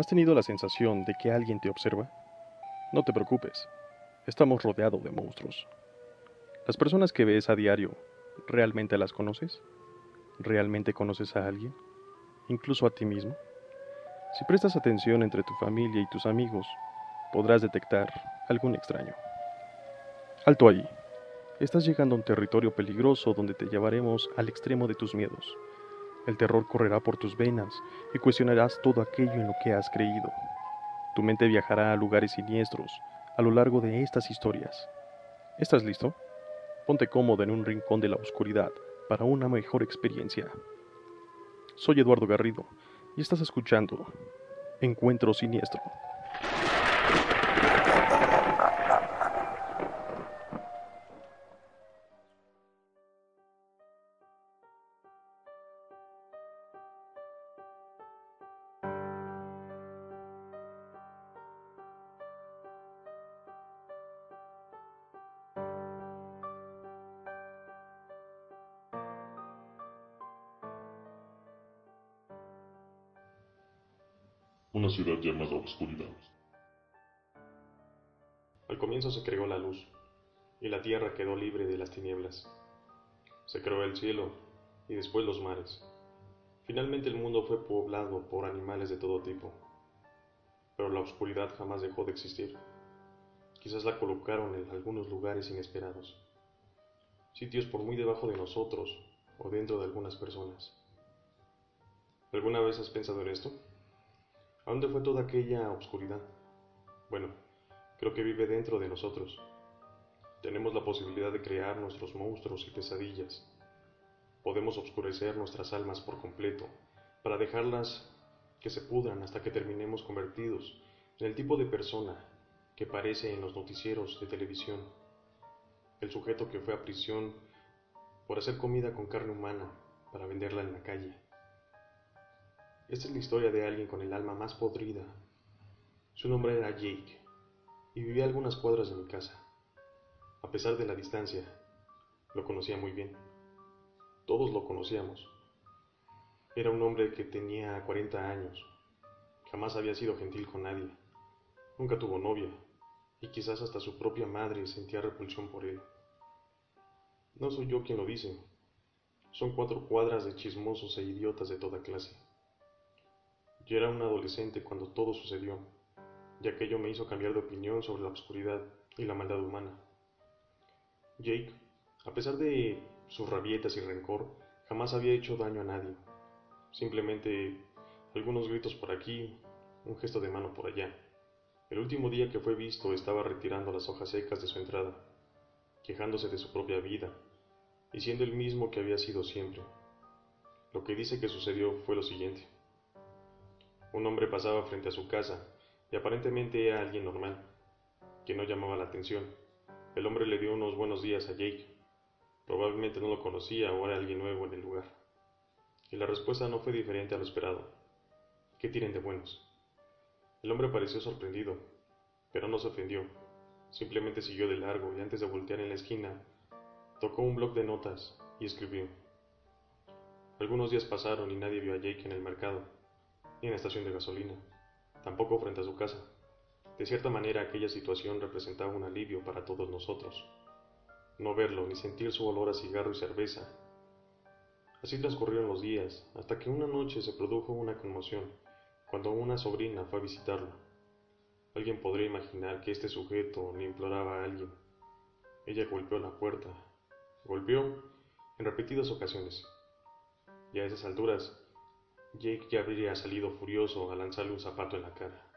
¿Has tenido la sensación de que alguien te observa? No te preocupes, estamos rodeados de monstruos. Las personas que ves a diario, ¿realmente las conoces? ¿Realmente conoces a alguien? ¿Incluso a ti mismo? Si prestas atención entre tu familia y tus amigos, podrás detectar algún extraño. Alto ahí. Estás llegando a un territorio peligroso donde te llevaremos al extremo de tus miedos. El terror correrá por tus venas y cuestionarás todo aquello en lo que has creído. Tu mente viajará a lugares siniestros a lo largo de estas historias. ¿Estás listo? Ponte cómodo en un rincón de la oscuridad para una mejor experiencia. Soy Eduardo Garrido y estás escuchando Encuentro Siniestro. Al comienzo se creó la luz, y la tierra quedó libre de las tinieblas. Se creó el cielo, y después los mares. Finalmente el mundo fue poblado por animales de todo tipo, pero la oscuridad jamás dejó de existir. Quizás la colocaron en algunos lugares inesperados, sitios por muy debajo de nosotros o dentro de algunas personas. ¿Alguna vez has pensado en esto? ¿A dónde fue toda aquella oscuridad? Bueno, creo que vive dentro de nosotros. Tenemos la posibilidad de crear nuestros monstruos y pesadillas. Podemos oscurecer nuestras almas por completo, para dejarlas que se pudran hasta que terminemos convertidos en el tipo de persona que parece en los noticieros de televisión. El sujeto que fue a prisión por hacer comida con carne humana para venderla en la calle. Esta es la historia de alguien con el alma más podrida. Su nombre era Jake y vivía algunas cuadras de mi casa. A pesar de la distancia, lo conocía muy bien. Todos lo conocíamos. Era un hombre que tenía 40 años. Jamás había sido gentil con nadie. Nunca tuvo novia y quizás hasta su propia madre sentía repulsión por él. No soy yo quien lo dice. Son cuatro cuadras de chismosos e idiotas de toda clase. Yo era un adolescente cuando todo sucedió, y aquello me hizo cambiar de opinión sobre la oscuridad y la maldad humana. Jake, a pesar de sus rabietas y rencor, jamás había hecho daño a nadie. Simplemente algunos gritos por aquí, un gesto de mano por allá. El último día que fue visto estaba retirando las hojas secas de su entrada, quejándose de su propia vida, y siendo el mismo que había sido siempre. Lo que dice que sucedió fue lo siguiente. Un hombre pasaba frente a su casa y aparentemente era alguien normal, que no llamaba la atención. El hombre le dio unos buenos días a Jake. Probablemente no lo conocía o era alguien nuevo en el lugar. Y la respuesta no fue diferente a lo esperado. ¿Qué tienen de buenos? El hombre pareció sorprendido, pero no se ofendió. Simplemente siguió de largo y antes de voltear en la esquina, tocó un bloc de notas y escribió. Algunos días pasaron y nadie vio a Jake en el mercado ni en estación de gasolina, tampoco frente a su casa. De cierta manera aquella situación representaba un alivio para todos nosotros. No verlo ni sentir su olor a cigarro y cerveza. Así transcurrieron los días, hasta que una noche se produjo una conmoción, cuando una sobrina fue a visitarlo. Alguien podría imaginar que este sujeto le imploraba a alguien. Ella golpeó la puerta. Golpeó en repetidas ocasiones. Y a esas alturas Jake ya habría salido furioso a lanzarle un zapato en la cara.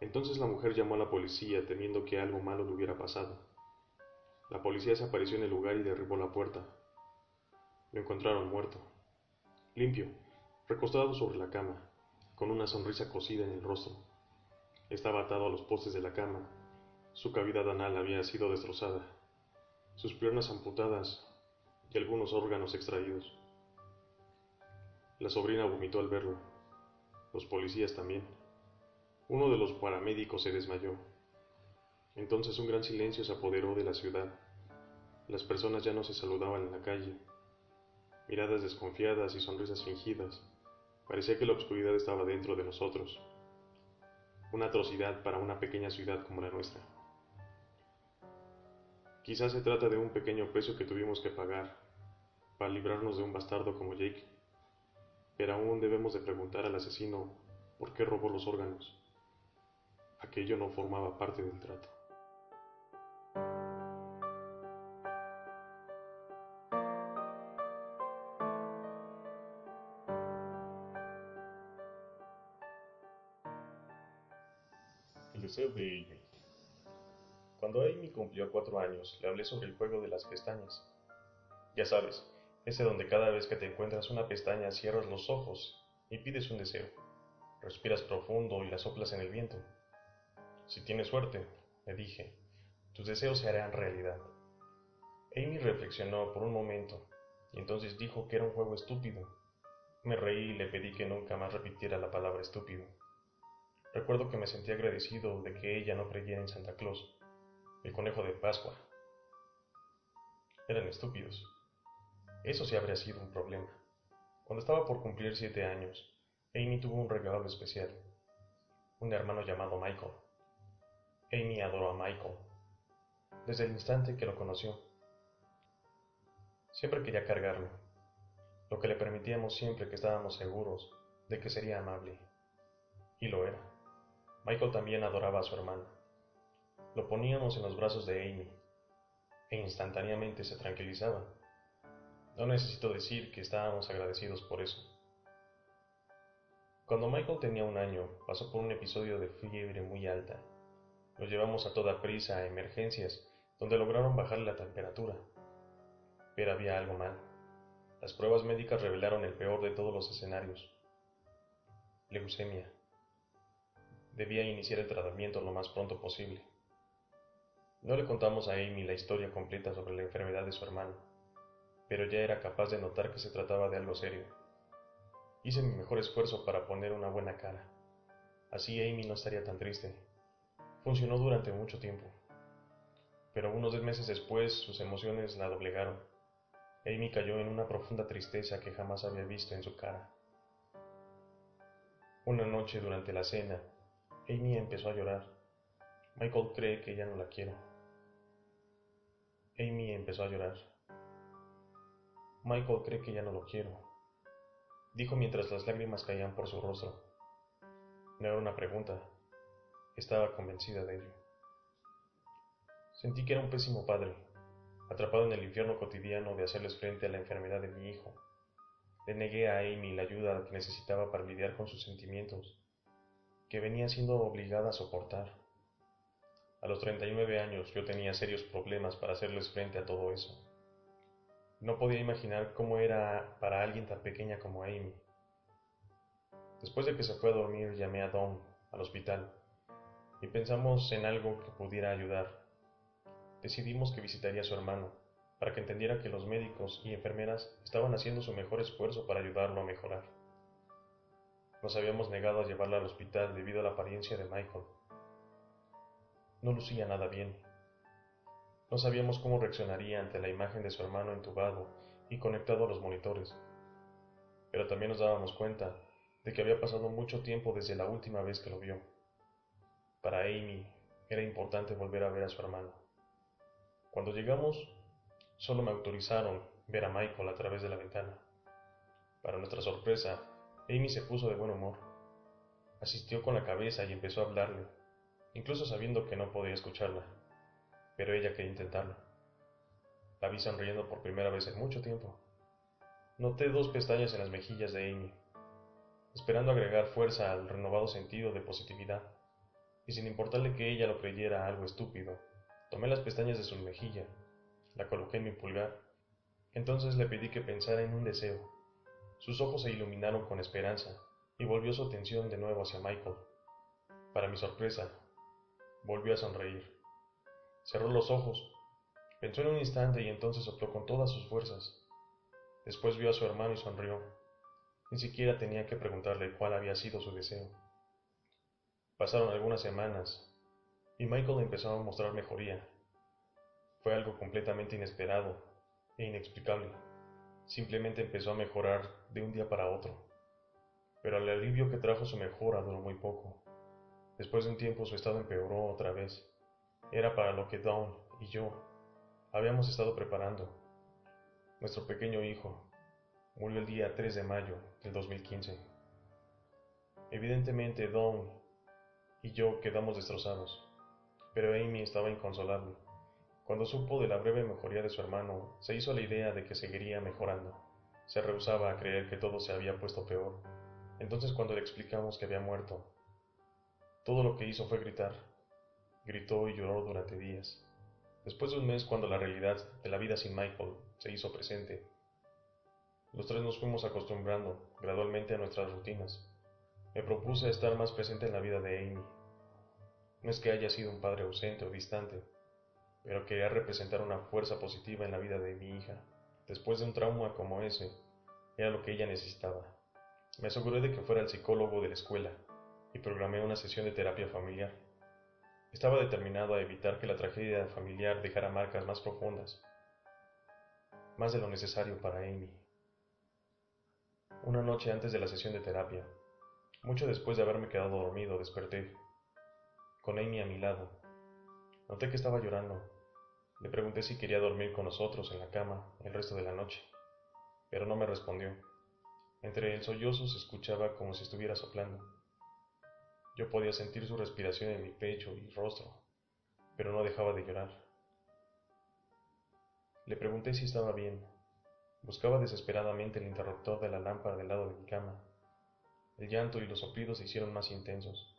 Entonces la mujer llamó a la policía temiendo que algo malo le hubiera pasado. La policía se apareció en el lugar y derribó la puerta. Lo encontraron muerto, limpio, recostado sobre la cama, con una sonrisa cosida en el rostro. Estaba atado a los postes de la cama. Su cavidad anal había sido destrozada, sus piernas amputadas y algunos órganos extraídos. La sobrina vomitó al verlo. Los policías también. Uno de los paramédicos se desmayó. Entonces un gran silencio se apoderó de la ciudad. Las personas ya no se saludaban en la calle. Miradas desconfiadas y sonrisas fingidas. Parecía que la oscuridad estaba dentro de nosotros, una atrocidad para una pequeña ciudad como la nuestra. Quizás se trata de un pequeño precio que tuvimos que pagar para librarnos de un bastardo como Jake, pero aún debemos de preguntar al asesino por qué robó los órganos. Aquello no formaba parte del trato. El deseo de Amy. Cuando Amy cumplió cuatro años, le hablé sobre el juego de las pestañas. Ya sabes, ese donde cada vez que te encuentras una pestaña cierras los ojos y pides un deseo. Respiras profundo y la soplas en el viento. Si tienes suerte, le dije, tus deseos se harán realidad. Amy reflexionó por un momento y entonces dijo que era un juego estúpido. Me reí y le pedí que nunca más repitiera la palabra estúpido. Recuerdo que me sentí agradecido de que ella no creyera en Santa Claus, el conejo de Pascua. Eran estúpidos. Eso sí habría sido un problema. Cuando estaba por cumplir siete años, Amy tuvo un regalo especial. Un hermano llamado Michael. Amy adoró a Michael. Desde el instante que lo conoció. Siempre quería cargarlo, lo que le permitíamos siempre que estábamos seguros de que sería amable. Y lo era. Michael también adoraba a su hermana. Lo poníamos en los brazos de Amy, e instantáneamente se tranquilizaba. No necesito decir que estábamos agradecidos por eso. Cuando Michael tenía un año, pasó por un episodio de fiebre muy alta. Lo llevamos a toda prisa a emergencias, donde lograron bajarle la temperatura. Pero había algo mal. Las pruebas médicas revelaron el peor de todos los escenarios. Leucemia debía iniciar el tratamiento lo más pronto posible. No le contamos a Amy la historia completa sobre la enfermedad de su hermano, pero ya era capaz de notar que se trataba de algo serio. Hice mi mejor esfuerzo para poner una buena cara. Así Amy no estaría tan triste. Funcionó durante mucho tiempo. Pero unos meses después sus emociones la doblegaron. Amy cayó en una profunda tristeza que jamás había visto en su cara. Una noche durante la cena, Amy empezó a llorar. Michael cree que ya no la quiero. Amy empezó a llorar. Michael cree que ya no lo quiero, dijo mientras las lágrimas caían por su rostro. No era una pregunta, estaba convencida de ello. Sentí que era un pésimo padre, atrapado en el infierno cotidiano de hacerles frente a la enfermedad de mi hijo. Le negué a Amy la ayuda que necesitaba para lidiar con sus sentimientos que venía siendo obligada a soportar. A los 39 años yo tenía serios problemas para hacerles frente a todo eso. No podía imaginar cómo era para alguien tan pequeña como Amy. Después de que se fue a dormir llamé a Don al hospital y pensamos en algo que pudiera ayudar. Decidimos que visitaría a su hermano para que entendiera que los médicos y enfermeras estaban haciendo su mejor esfuerzo para ayudarlo a mejorar. Nos habíamos negado a llevarla al hospital debido a la apariencia de Michael. No lucía nada bien. No sabíamos cómo reaccionaría ante la imagen de su hermano entubado y conectado a los monitores. Pero también nos dábamos cuenta de que había pasado mucho tiempo desde la última vez que lo vio. Para Amy era importante volver a ver a su hermano. Cuando llegamos, solo me autorizaron ver a Michael a través de la ventana. Para nuestra sorpresa, Amy se puso de buen humor. Asistió con la cabeza y empezó a hablarle, incluso sabiendo que no podía escucharla, pero ella quería intentarlo. La vi sonriendo por primera vez en mucho tiempo. Noté dos pestañas en las mejillas de Amy, esperando agregar fuerza al renovado sentido de positividad, y sin importarle que ella lo creyera algo estúpido, tomé las pestañas de su mejilla, la coloqué en mi pulgar, entonces le pedí que pensara en un deseo sus ojos se iluminaron con esperanza y volvió su atención de nuevo hacia Michael. Para mi sorpresa, volvió a sonreír. Cerró los ojos, pensó en un instante y entonces sopló con todas sus fuerzas. Después vio a su hermano y sonrió. Ni siquiera tenía que preguntarle cuál había sido su deseo. Pasaron algunas semanas y Michael empezó a mostrar mejoría. Fue algo completamente inesperado e inexplicable. Simplemente empezó a mejorar de un día para otro. Pero el alivio que trajo su mejora duró muy poco. Después de un tiempo su estado empeoró otra vez. Era para lo que Dawn y yo habíamos estado preparando. Nuestro pequeño hijo murió el día 3 de mayo del 2015. Evidentemente Dawn y yo quedamos destrozados, pero Amy estaba inconsolable. Cuando supo de la breve mejoría de su hermano, se hizo la idea de que seguiría mejorando. Se rehusaba a creer que todo se había puesto peor. Entonces cuando le explicamos que había muerto, todo lo que hizo fue gritar. Gritó y lloró durante días. Después de un mes, cuando la realidad de la vida sin Michael se hizo presente, los tres nos fuimos acostumbrando gradualmente a nuestras rutinas. Me propuse estar más presente en la vida de Amy. No es que haya sido un padre ausente o distante, pero quería representar una fuerza positiva en la vida de mi hija. Después de un trauma como ese, era lo que ella necesitaba. Me aseguré de que fuera el psicólogo de la escuela y programé una sesión de terapia familiar. Estaba determinado a evitar que la tragedia familiar dejara marcas más profundas, más de lo necesario para Amy. Una noche antes de la sesión de terapia, mucho después de haberme quedado dormido, desperté, con Amy a mi lado. Noté que estaba llorando. Le pregunté si quería dormir con nosotros en la cama el resto de la noche, pero no me respondió. Entre el sollozo se escuchaba como si estuviera soplando. Yo podía sentir su respiración en mi pecho y rostro, pero no dejaba de llorar. Le pregunté si estaba bien. Buscaba desesperadamente el interruptor de la lámpara del lado de mi cama. El llanto y los soplidos se hicieron más intensos.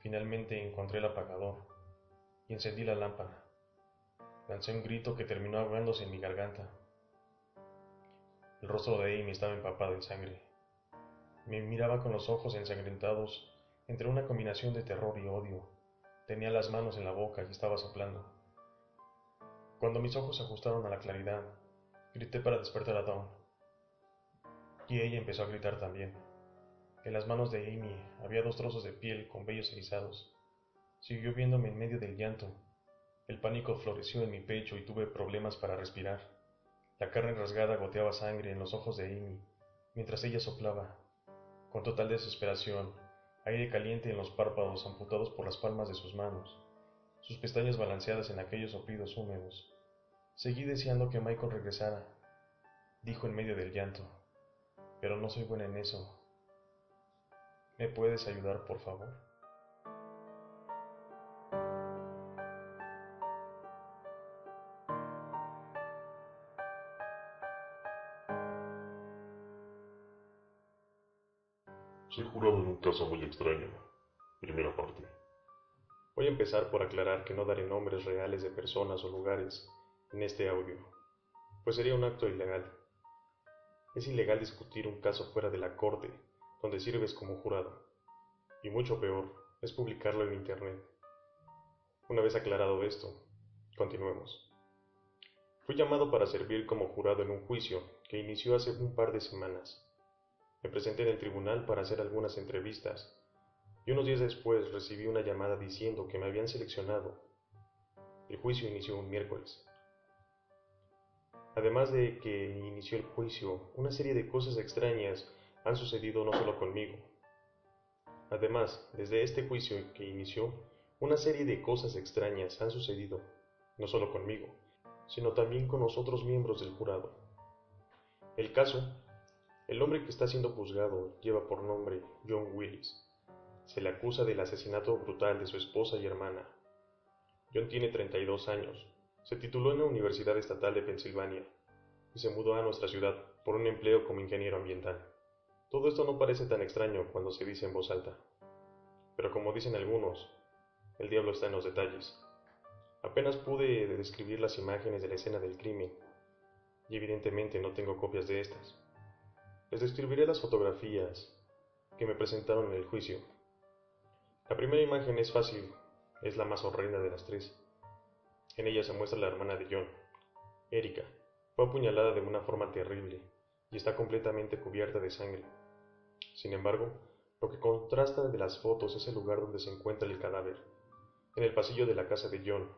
Finalmente encontré el apagador y encendí la lámpara. Lancé un grito que terminó ahogándose en mi garganta. El rostro de Amy estaba empapado en sangre. Me miraba con los ojos ensangrentados entre una combinación de terror y odio. Tenía las manos en la boca y estaba soplando. Cuando mis ojos se ajustaron a la claridad, grité para despertar a Dawn. Y ella empezó a gritar también. En las manos de Amy había dos trozos de piel con vellos erizados. Siguió viéndome en medio del llanto. El pánico floreció en mi pecho y tuve problemas para respirar. La carne rasgada goteaba sangre en los ojos de Amy, mientras ella soplaba. Con total desesperación, aire caliente en los párpados amputados por las palmas de sus manos, sus pestañas balanceadas en aquellos soplidos húmedos. Seguí deseando que Michael regresara, dijo en medio del llanto, pero no soy buena en eso. ¿Me puedes ayudar, por favor? Soy jurado en un caso muy extraño. Primera parte. Voy a empezar por aclarar que no daré nombres reales de personas o lugares en este audio, pues sería un acto ilegal. Es ilegal discutir un caso fuera de la corte, donde sirves como jurado. Y mucho peor, es publicarlo en Internet. Una vez aclarado esto, continuemos. Fui llamado para servir como jurado en un juicio que inició hace un par de semanas. Me presenté en el tribunal para hacer algunas entrevistas y unos días después recibí una llamada diciendo que me habían seleccionado. El juicio inició un miércoles. Además de que inició el juicio, una serie de cosas extrañas han sucedido no solo conmigo. Además, desde este juicio que inició, una serie de cosas extrañas han sucedido, no solo conmigo, sino también con los otros miembros del jurado. El caso el hombre que está siendo juzgado lleva por nombre John Willis. Se le acusa del asesinato brutal de su esposa y hermana. John tiene 32 años. Se tituló en la Universidad Estatal de Pensilvania y se mudó a nuestra ciudad por un empleo como ingeniero ambiental. Todo esto no parece tan extraño cuando se dice en voz alta. Pero como dicen algunos, el diablo está en los detalles. Apenas pude describir las imágenes de la escena del crimen, y evidentemente no tengo copias de estas. Les describiré las fotografías que me presentaron en el juicio. La primera imagen es fácil, es la más horrenda de las tres. En ella se muestra la hermana de John, Erika. Fue apuñalada de una forma terrible y está completamente cubierta de sangre. Sin embargo, lo que contrasta de las fotos es el lugar donde se encuentra el cadáver, en el pasillo de la casa de John,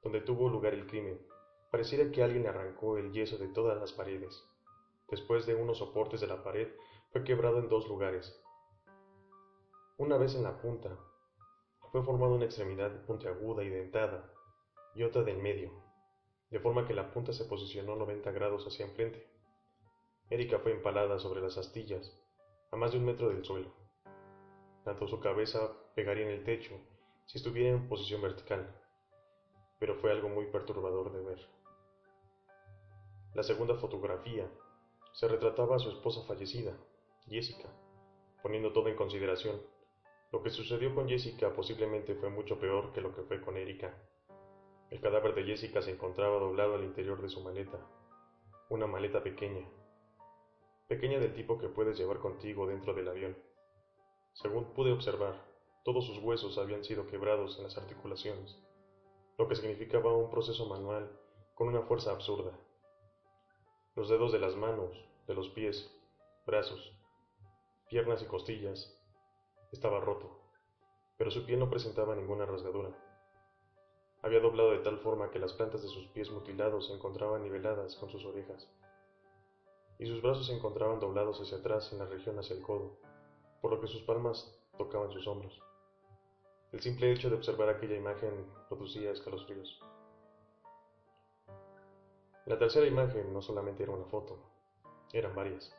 donde tuvo lugar el crimen. Pareciera que alguien arrancó el yeso de todas las paredes después de unos soportes de la pared, fue quebrado en dos lugares. Una vez en la punta, fue formada una extremidad puntiaguda y dentada y otra del medio, de forma que la punta se posicionó 90 grados hacia enfrente. Erika fue empalada sobre las astillas, a más de un metro del suelo. Tanto su cabeza pegaría en el techo si estuviera en posición vertical, pero fue algo muy perturbador de ver. La segunda fotografía se retrataba a su esposa fallecida, Jessica, poniendo todo en consideración. Lo que sucedió con Jessica posiblemente fue mucho peor que lo que fue con Erika. El cadáver de Jessica se encontraba doblado al interior de su maleta, una maleta pequeña, pequeña del tipo que puedes llevar contigo dentro del avión. Según pude observar, todos sus huesos habían sido quebrados en las articulaciones, lo que significaba un proceso manual con una fuerza absurda. Los dedos de las manos, de los pies, brazos, piernas y costillas, estaba roto, pero su piel no presentaba ninguna rasgadura. Había doblado de tal forma que las plantas de sus pies mutilados se encontraban niveladas con sus orejas, y sus brazos se encontraban doblados hacia atrás en la región hacia el codo, por lo que sus palmas tocaban sus hombros. El simple hecho de observar aquella imagen producía escalofríos. La tercera imagen no solamente era una foto, eran varias.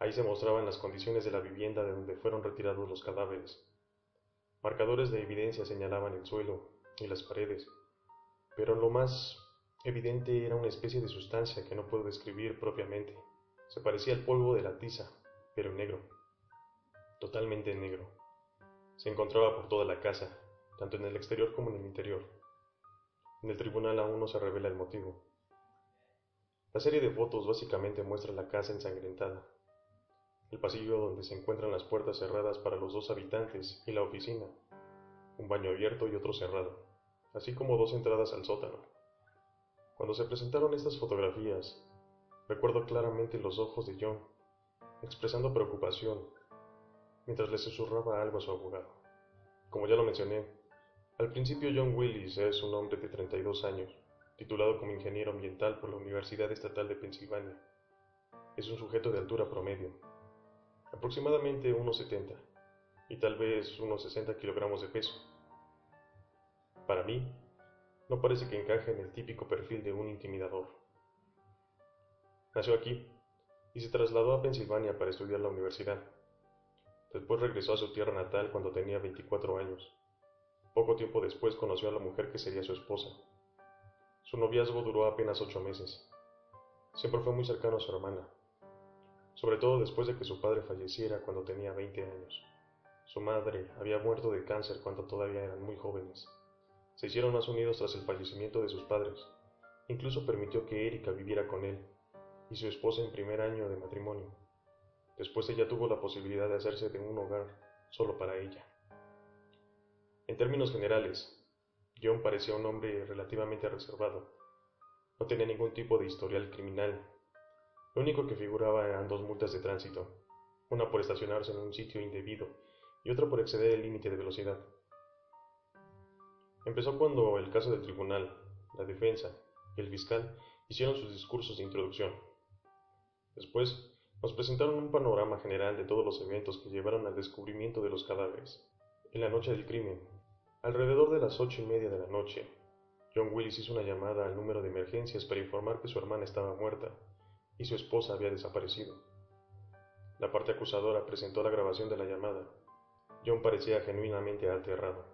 Ahí se mostraban las condiciones de la vivienda de donde fueron retirados los cadáveres. Marcadores de evidencia señalaban el suelo y las paredes, pero lo más evidente era una especie de sustancia que no puedo describir propiamente. Se parecía al polvo de la tiza, pero negro, totalmente negro. Se encontraba por toda la casa, tanto en el exterior como en el interior. En el tribunal aún no se revela el motivo. La serie de fotos básicamente muestra la casa ensangrentada, el pasillo donde se encuentran las puertas cerradas para los dos habitantes y la oficina, un baño abierto y otro cerrado, así como dos entradas al sótano. Cuando se presentaron estas fotografías, recuerdo claramente los ojos de John, expresando preocupación, mientras le susurraba algo a su abogado. Como ya lo mencioné, al principio John Willis es un hombre de 32 años, titulado como ingeniero ambiental por la Universidad Estatal de Pensilvania. Es un sujeto de altura promedio, aproximadamente unos 70 y tal vez unos 60 kilogramos de peso. Para mí, no parece que encaje en el típico perfil de un intimidador. Nació aquí y se trasladó a Pensilvania para estudiar la universidad. Después regresó a su tierra natal cuando tenía 24 años. Poco tiempo después conoció a la mujer que sería su esposa. Su noviazgo duró apenas ocho meses. Siempre fue muy cercano a su hermana, sobre todo después de que su padre falleciera cuando tenía 20 años. Su madre había muerto de cáncer cuando todavía eran muy jóvenes. Se hicieron más unidos tras el fallecimiento de sus padres. Incluso permitió que Erika viviera con él y su esposa en primer año de matrimonio. Después ella tuvo la posibilidad de hacerse de un hogar solo para ella. En términos generales, John parecía un hombre relativamente reservado. No tenía ningún tipo de historial criminal lo único que figuraba eran dos multas de tránsito, una por estacionarse en un sitio indebido y otra por exceder el límite de velocidad. Empezó cuando el caso del tribunal, la defensa y el fiscal hicieron sus discursos de introducción. Después, nos presentaron un panorama general de todos los eventos que llevaron al descubrimiento de los cadáveres. En la noche del crimen, alrededor de las ocho y media de la noche, John Willis hizo una llamada al número de emergencias para informar que su hermana estaba muerta y su esposa había desaparecido. La parte acusadora presentó la grabación de la llamada. John parecía genuinamente aterrado.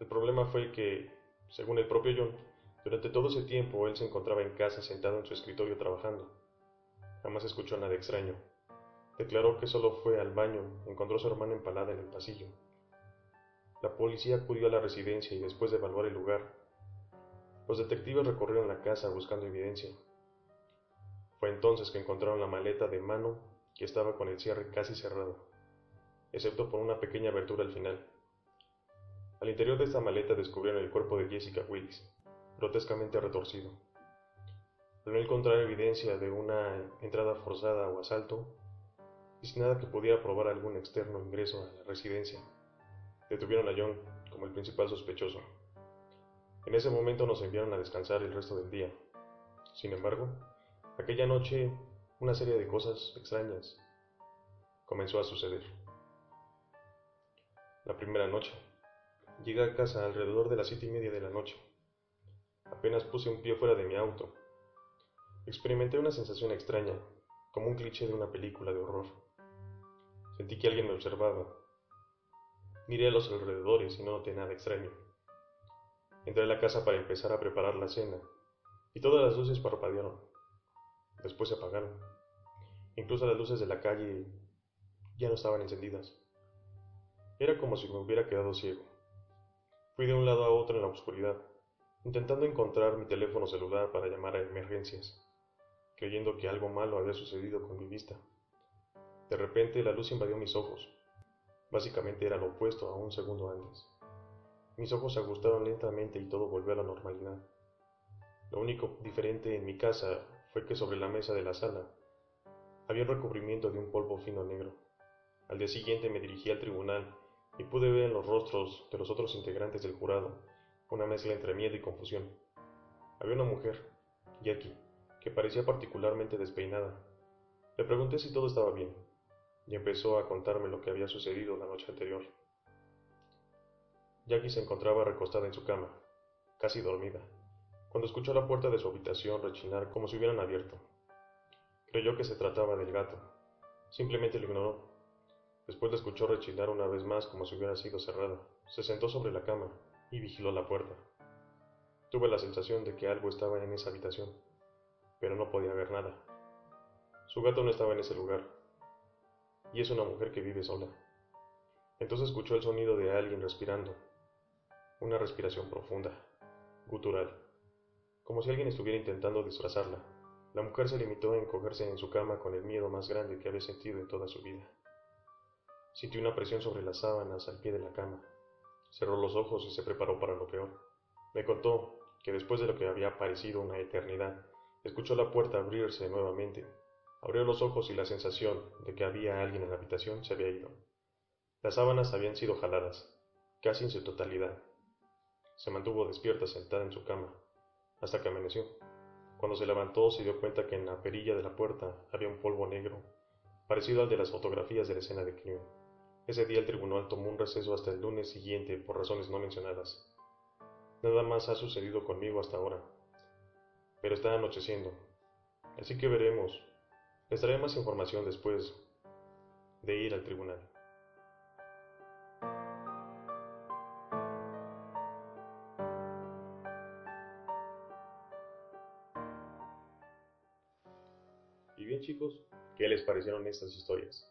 El problema fue que, según el propio John, durante todo ese tiempo él se encontraba en casa sentado en su escritorio trabajando. Jamás escuchó nada extraño. Declaró que solo fue al baño, encontró a su hermana empalada en el pasillo. La policía acudió a la residencia y después de evaluar el lugar, los detectives recorrieron la casa buscando evidencia. Fue entonces que encontraron la maleta de mano que estaba con el cierre casi cerrado, excepto por una pequeña abertura al final. Al interior de esta maleta descubrieron el cuerpo de Jessica Willis, grotescamente retorcido. Al no encontrar evidencia de una entrada forzada o asalto, y sin nada que pudiera probar algún externo ingreso a la residencia, detuvieron a John como el principal sospechoso. En ese momento nos enviaron a descansar el resto del día. Sin embargo, Aquella noche una serie de cosas extrañas comenzó a suceder. La primera noche, Llegué a casa alrededor de las siete y media de la noche. Apenas puse un pie fuera de mi auto. Experimenté una sensación extraña, como un cliché de una película de horror. Sentí que alguien me observaba. Miré a los alrededores y no noté nada extraño. Entré a la casa para empezar a preparar la cena, y todas las luces parpadearon. Después se apagaron. Incluso las luces de la calle ya no estaban encendidas. Era como si me hubiera quedado ciego. Fui de un lado a otro en la oscuridad, intentando encontrar mi teléfono celular para llamar a emergencias, creyendo que algo malo había sucedido con mi vista. De repente la luz invadió mis ojos. Básicamente era lo opuesto a un segundo antes. Mis ojos se ajustaron lentamente y todo volvió a la normalidad. Lo único diferente en mi casa fue que sobre la mesa de la sala había un recubrimiento de un polvo fino negro. Al día siguiente me dirigí al tribunal y pude ver en los rostros de los otros integrantes del jurado una mezcla entre miedo y confusión. Había una mujer, Jackie, que parecía particularmente despeinada. Le pregunté si todo estaba bien, y empezó a contarme lo que había sucedido la noche anterior. Jackie se encontraba recostada en su cama, casi dormida, cuando escuchó la puerta de su habitación rechinar como si hubieran abierto. Creyó que se trataba del gato. Simplemente lo ignoró. Después la escuchó rechinar una vez más como si hubiera sido cerrada. Se sentó sobre la cama y vigiló la puerta. Tuve la sensación de que algo estaba en esa habitación, pero no podía ver nada. Su gato no estaba en ese lugar, y es una mujer que vive sola. Entonces escuchó el sonido de alguien respirando, una respiración profunda, gutural como si alguien estuviera intentando disfrazarla. La mujer se limitó a encogerse en su cama con el miedo más grande que había sentido en toda su vida. Sintió una presión sobre las sábanas al pie de la cama. Cerró los ojos y se preparó para lo peor. Me contó que después de lo que había parecido una eternidad, escuchó la puerta abrirse nuevamente. Abrió los ojos y la sensación de que había alguien en la habitación se había ido. Las sábanas habían sido jaladas, casi en su totalidad. Se mantuvo despierta sentada en su cama, hasta que amaneció. Cuando se levantó se dio cuenta que en la perilla de la puerta había un polvo negro, parecido al de las fotografías de la escena de crimen. Ese día el tribunal tomó un receso hasta el lunes siguiente por razones no mencionadas. Nada más ha sucedido conmigo hasta ahora. Pero está anocheciendo. Así que veremos. Les daré más información después de ir al tribunal. Y bien chicos, ¿qué les parecieron estas historias?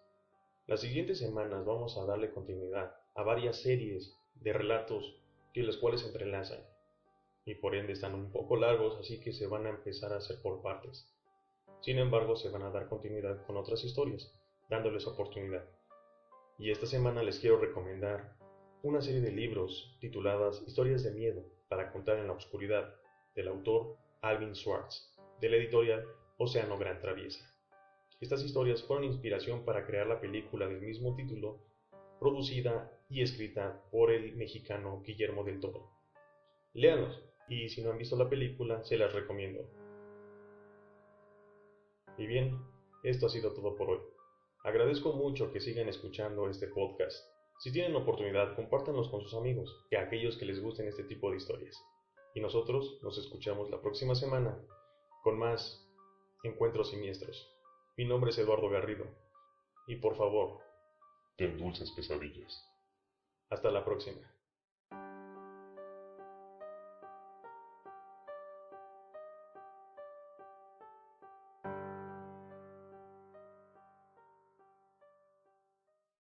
Las siguientes semanas vamos a darle continuidad a varias series de relatos que los cuales se entrelazan y por ende están un poco largos, así que se van a empezar a hacer por partes. Sin embargo, se van a dar continuidad con otras historias, dándoles oportunidad. Y esta semana les quiero recomendar una serie de libros tituladas Historias de Miedo para contar en la oscuridad, del autor Alvin Schwartz, de la editorial Océano Gran Traviesa. Estas historias fueron inspiración para crear la película del mismo título, producida y escrita por el mexicano Guillermo del Toro. Léanlos, y si no han visto la película, se las recomiendo. Y bien, esto ha sido todo por hoy. Agradezco mucho que sigan escuchando este podcast. Si tienen oportunidad, compártanlos con sus amigos y a aquellos que les gusten este tipo de historias. Y nosotros nos escuchamos la próxima semana con más Encuentros Siniestros. Mi nombre es Eduardo Garrido. Y por favor, ten dulces pesadillas. Hasta la próxima.